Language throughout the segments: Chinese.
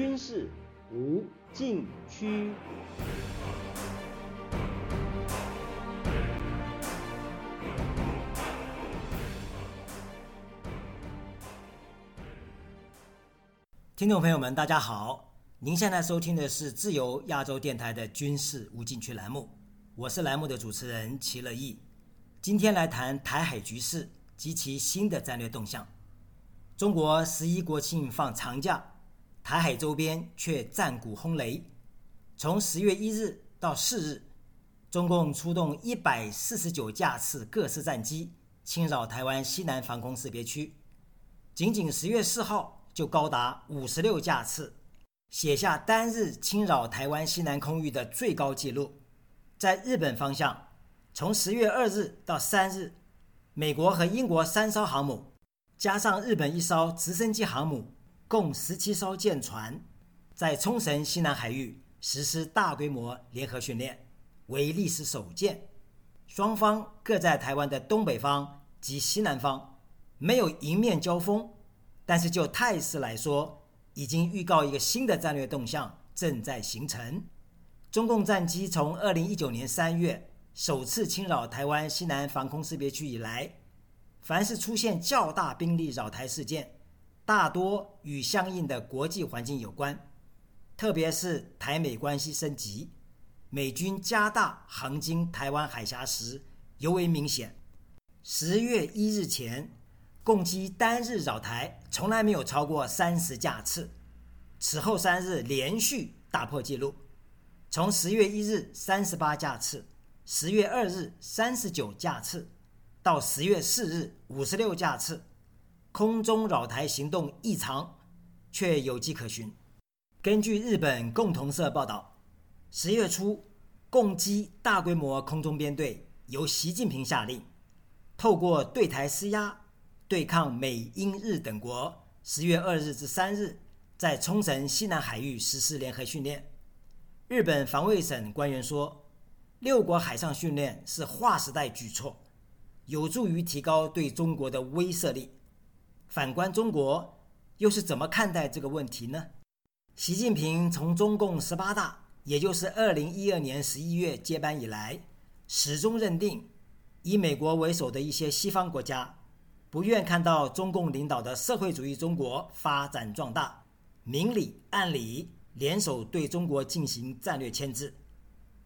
军事无禁区。听众朋友们，大家好！您现在收听的是自由亚洲电台的军事无禁区栏目，我是栏目的主持人齐乐意。今天来谈台海局势及其新的战略动向。中国十一国庆放长假，台海周边却战鼓轰雷。从十月一日到四日，中共出动一百四十九架次各式战机侵扰台湾西南防空识别区，仅仅十月四号。就高达五十六架次，写下单日侵扰台湾西南空域的最高纪录。在日本方向，从十月二日到三日，美国和英国三艘航母，加上日本一艘直升机航母，共十七艘舰船，在冲绳西南海域实施大规模联合训练，为历史首见。双方各在台湾的东北方及西南方，没有迎面交锋。但是就态势来说，已经预告一个新的战略动向正在形成。中共战机从二零一九年三月首次侵扰台湾西南防空识别区以来，凡是出现较大兵力扰台事件，大多与相应的国际环境有关，特别是台美关系升级、美军加大航经台湾海峡时尤为明显。十月一日前。共机单日扰台从来没有超过三十架次，此后三日连续打破纪录，从十月一日三十八架次，十月二日三十九架次，到十月四日五十六架次，空中扰台行动异常，却有迹可循。根据日本共同社报道，十月初，共机大规模空中编队由习近平下令，透过对台施压。对抗美、英、日等国，十月二日至三日在冲绳西南海域实施联合训练。日本防卫省官员说，六国海上训练是划时代举措，有助于提高对中国的威慑力。反观中国，又是怎么看待这个问题呢？习近平从中共十八大，也就是二零一二年十一月接班以来，始终认定，以美国为首的一些西方国家。不愿看到中共领导的社会主义中国发展壮大，明里暗里联手对中国进行战略牵制，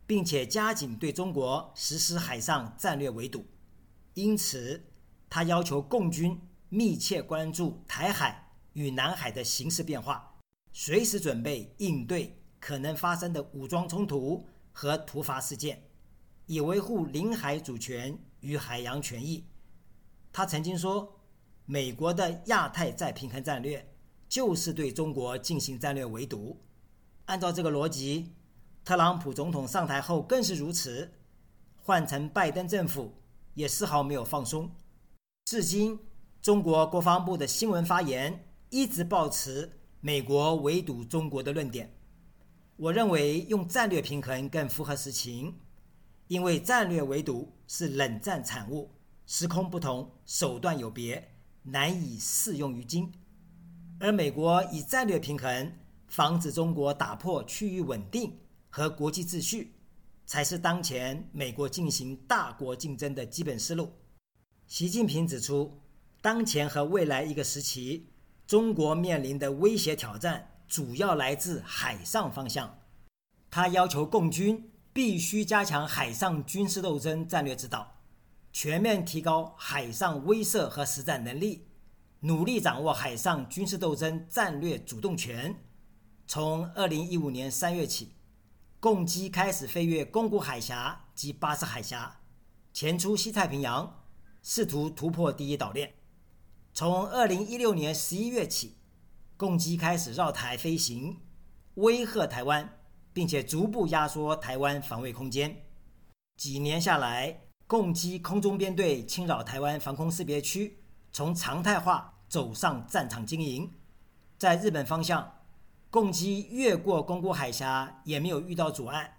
并且加紧对中国实施海上战略围堵。因此，他要求共军密切关注台海与南海的形势变化，随时准备应对可能发生的武装冲突和突发事件，以维护领海主权与海洋权益。他曾经说，美国的亚太再平衡战略就是对中国进行战略围堵。按照这个逻辑，特朗普总统上台后更是如此。换成拜登政府也丝毫没有放松。至今，中国国防部的新闻发言一直保持美国围堵中国的论点。我认为用战略平衡更符合实情，因为战略围堵是冷战产物。时空不同，手段有别，难以适用于今。而美国以战略平衡防止中国打破区域稳定和国际秩序，才是当前美国进行大国竞争的基本思路。习近平指出，当前和未来一个时期，中国面临的威胁挑战主要来自海上方向。他要求共军必须加强海上军事斗争战略指导。全面提高海上威慑和实战能力，努力掌握海上军事斗争战略主动权。从二零一五年三月起，共机开始飞越宫古海峡及巴士海峡，前出西太平洋，试图突破第一岛链。从二零一六年十一月起，共机开始绕台飞行，威吓台湾，并且逐步压缩台湾防卫空间。几年下来，共机空中编队侵扰台湾防空识别区，从常态化走上战场经营。在日本方向，共机越过宫古海峡也没有遇到阻碍，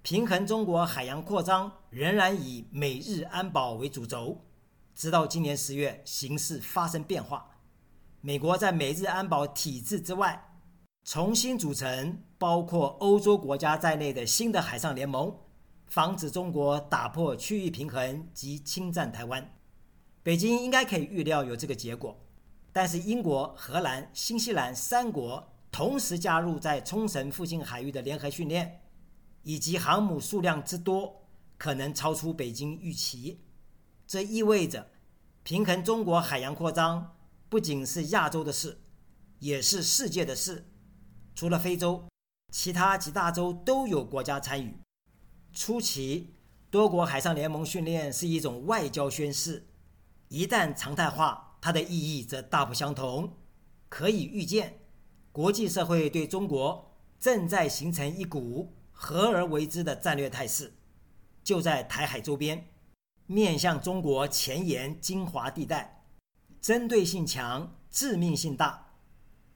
平衡中国海洋扩张仍然以美日安保为主轴。直到今年十月，形势发生变化，美国在美日安保体制之外，重新组成包括欧洲国家在内的新的海上联盟，防止中国打破区域平衡及侵占台湾。北京应该可以预料有这个结果，但是英国、荷兰、新西兰三国同时加入在冲绳附近海域的联合训练，以及航母数量之多，可能超出北京预期。这意味着，平衡中国海洋扩张不仅是亚洲的事，也是世界的事。除了非洲，其他几大洲都有国家参与。初期，多国海上联盟训练是一种外交宣示。一旦常态化，它的意义则大不相同。可以预见，国际社会对中国正在形成一股合而为之的战略态势，就在台海周边，面向中国前沿精华地带，针对性强，致命性大。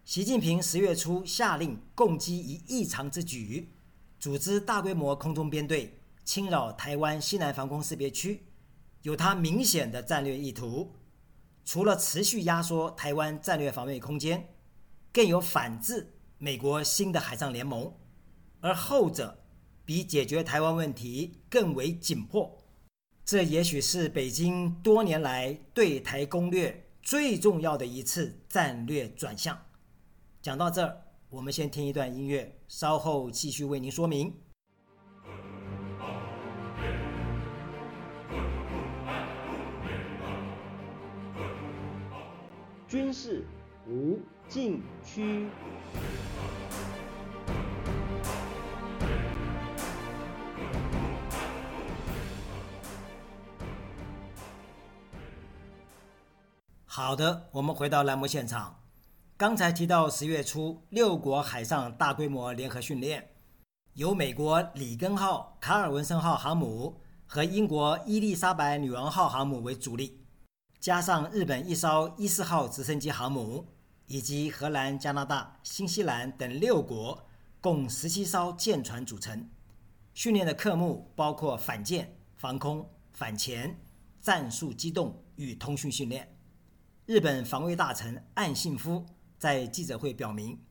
习近平十月初下令共击一异常之举，组织大规模空中编队侵扰台湾西南防空识别区。有他明显的战略意图，除了持续压缩台湾战略防卫空间，更有反制美国新的海上联盟，而后者比解决台湾问题更为紧迫。这也许是北京多年来对台攻略最重要的一次战略转向。讲到这儿，我们先听一段音乐，稍后继续为您说明。军事无禁区。好的，我们回到栏目现场。刚才提到十月初六国海上大规模联合训练，由美国里根号、卡尔文森号航母和英国伊丽莎白女王号航母为主力。加上日本一艘伊四号直升机航母，以及荷兰、加拿大、新西兰等六国共十七艘舰船组成。训练的科目包括反舰、防空、反潜、战术机动与通讯训练。日本防卫大臣岸信夫在记者会表明，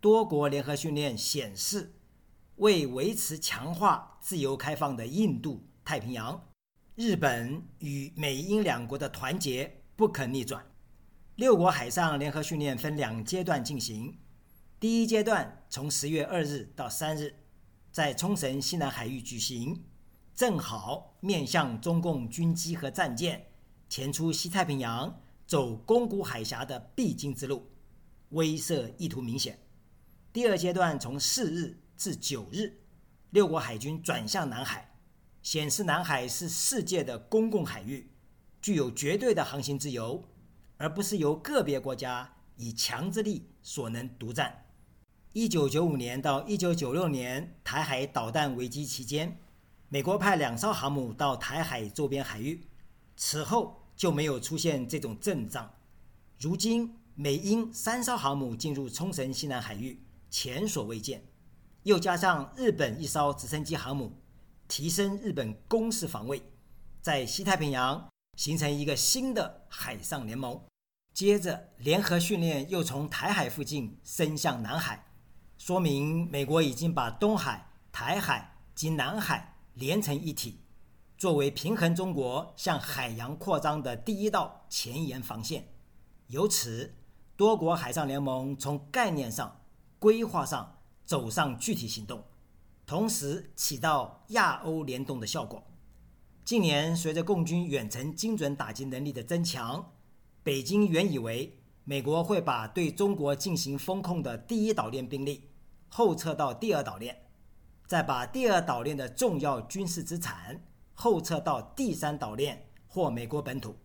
多国联合训练显示，为维持强化自由开放的印度太平洋。日本与美英两国的团结不可逆转。六国海上联合训练分两阶段进行，第一阶段从十月二日到三日，在冲绳西南海域举行，正好面向中共军机和战舰前出西太平洋、走宫古海峡的必经之路，威慑意图明显。第二阶段从四日至九日，六国海军转向南海。显示南海是世界的公共海域，具有绝对的航行自由，而不是由个别国家以强制力所能独占。一九九五年到一九九六年台海导弹危机期间，美国派两艘航母到台海周边海域，此后就没有出现这种阵仗。如今美英三艘航母进入冲绳西南海域，前所未见，又加上日本一艘直升机航母。提升日本攻势防卫，在西太平洋形成一个新的海上联盟。接着，联合训练又从台海附近伸向南海，说明美国已经把东海、台海及南海连成一体，作为平衡中国向海洋扩张的第一道前沿防线。由此，多国海上联盟从概念上、规划上走上具体行动。同时起到亚欧联动的效果。近年，随着共军远程精准打击能力的增强，北京原以为美国会把对中国进行封控的第一岛链兵力后撤到第二岛链，再把第二岛链的重要军事资产后撤到第三岛链或美国本土。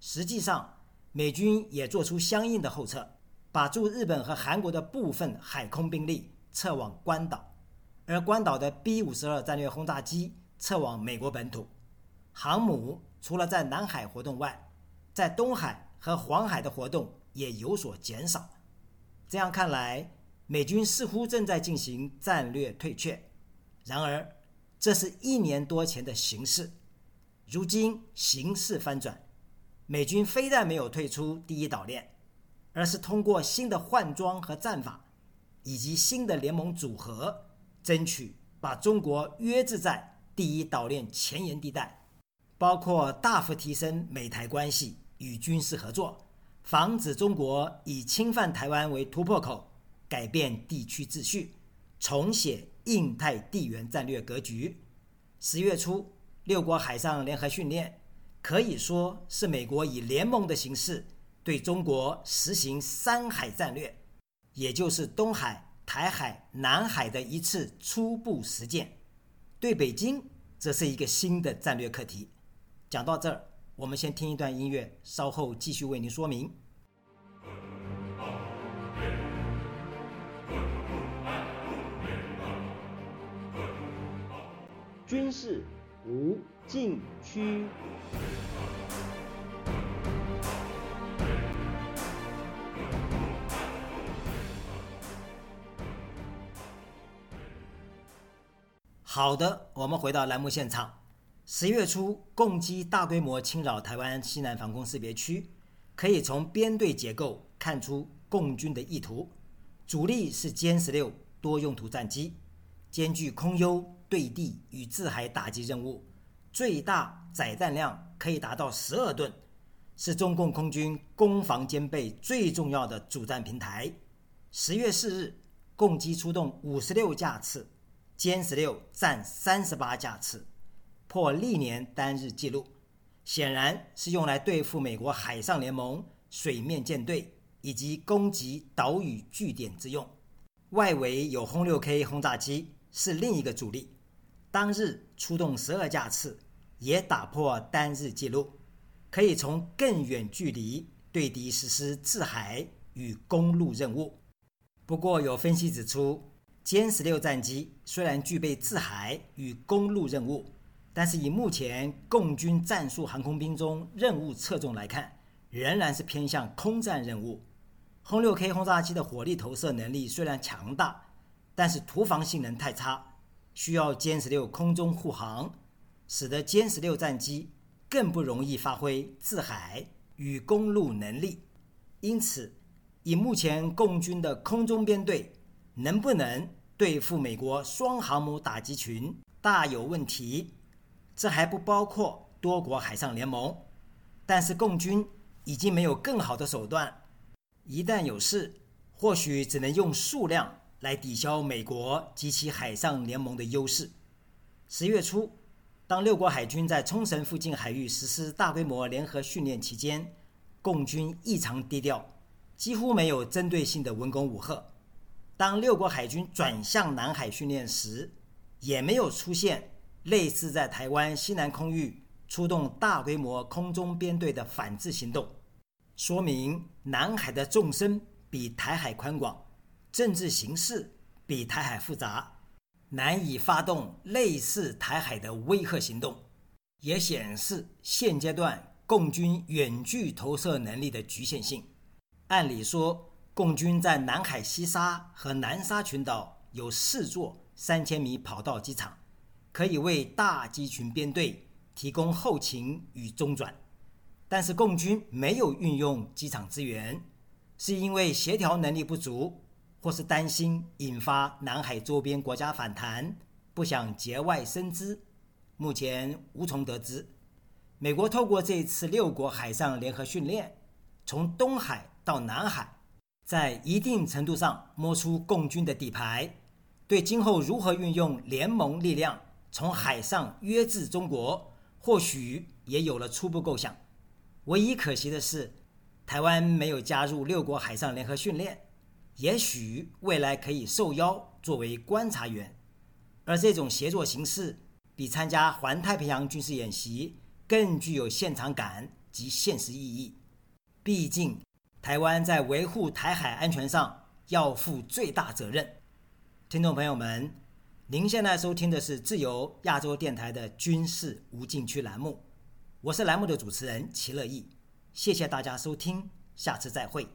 实际上，美军也做出相应的后撤，把驻日本和韩国的部分海空兵力撤往关岛。而关岛的 B 五十二战略轰炸机撤往美国本土，航母除了在南海活动外，在东海和黄海的活动也有所减少。这样看来，美军似乎正在进行战略退却。然而，这是一年多前的形势，如今形势翻转，美军非但没有退出第一岛链，而是通过新的换装和战法。以及新的联盟组合，争取把中国约制在第一岛链前沿地带，包括大幅提升美台关系与军事合作，防止中国以侵犯台湾为突破口，改变地区秩序，重写印太地缘战略格局。十月初，六国海上联合训练可以说是美国以联盟的形式对中国实行“三海”战略。也就是东海、台海、南海的一次初步实践，对北京则是一个新的战略课题。讲到这儿，我们先听一段音乐，稍后继续为您说明。军事无禁区。好的，我们回到栏目现场。十月初，共机大规模侵扰台湾西南防空识别区，可以从编队结构看出共军的意图。主力是歼十六多用途战机，兼具空优、对地与制海打击任务，最大载弹量可以达到十二吨，是中共空军攻防兼备最重要的主战平台。十月四日，共机出动五十六架次。歼十六占三十八架次，破历年单日纪录，显然是用来对付美国海上联盟水面舰队以及攻击岛屿据点之用。外围有轰六 K 轰炸机是另一个主力，当日出动十二架次，也打破单日纪录，可以从更远距离对敌实施制海与公路任务。不过有分析指出。歼十六战机虽然具备制海与公路任务，但是以目前共军战术航空兵中任务侧重来看，仍然是偏向空战任务。轰六 K 轰炸机的火力投射能力虽然强大，但是突防性能太差，需要歼十六空中护航，使得歼十六战机更不容易发挥制海与公路能力。因此，以目前共军的空中编队。能不能对付美国双航母打击群大有问题，这还不包括多国海上联盟。但是共军已经没有更好的手段，一旦有事，或许只能用数量来抵消美国及其海上联盟的优势。十月初，当六国海军在冲绳附近海域实施大规模联合训练期间，共军异常低调，几乎没有针对性的文攻武吓。当六国海军转向南海训练时，也没有出现类似在台湾西南空域出动大规模空中编队的反制行动，说明南海的纵深比台海宽广，政治形势比台海复杂，难以发动类似台海的威吓行动，也显示现阶段共军远距投射能力的局限性。按理说。共军在南海西沙和南沙群岛有四座三千米跑道机场，可以为大机群编队提供后勤与中转。但是共军没有运用机场资源，是因为协调能力不足，或是担心引发南海周边国家反弹，不想节外生枝。目前无从得知。美国透过这次六国海上联合训练，从东海到南海。在一定程度上摸出共军的底牌，对今后如何运用联盟力量从海上约制中国，或许也有了初步构想。唯一可惜的是，台湾没有加入六国海上联合训练，也许未来可以受邀作为观察员，而这种协作形式比参加环太平洋军事演习更具有现场感及现实意义。毕竟。台湾在维护台海安全上要负最大责任。听众朋友们，您现在收听的是自由亚洲电台的军事无禁区栏目，我是栏目的主持人齐乐意，谢谢大家收听，下次再会。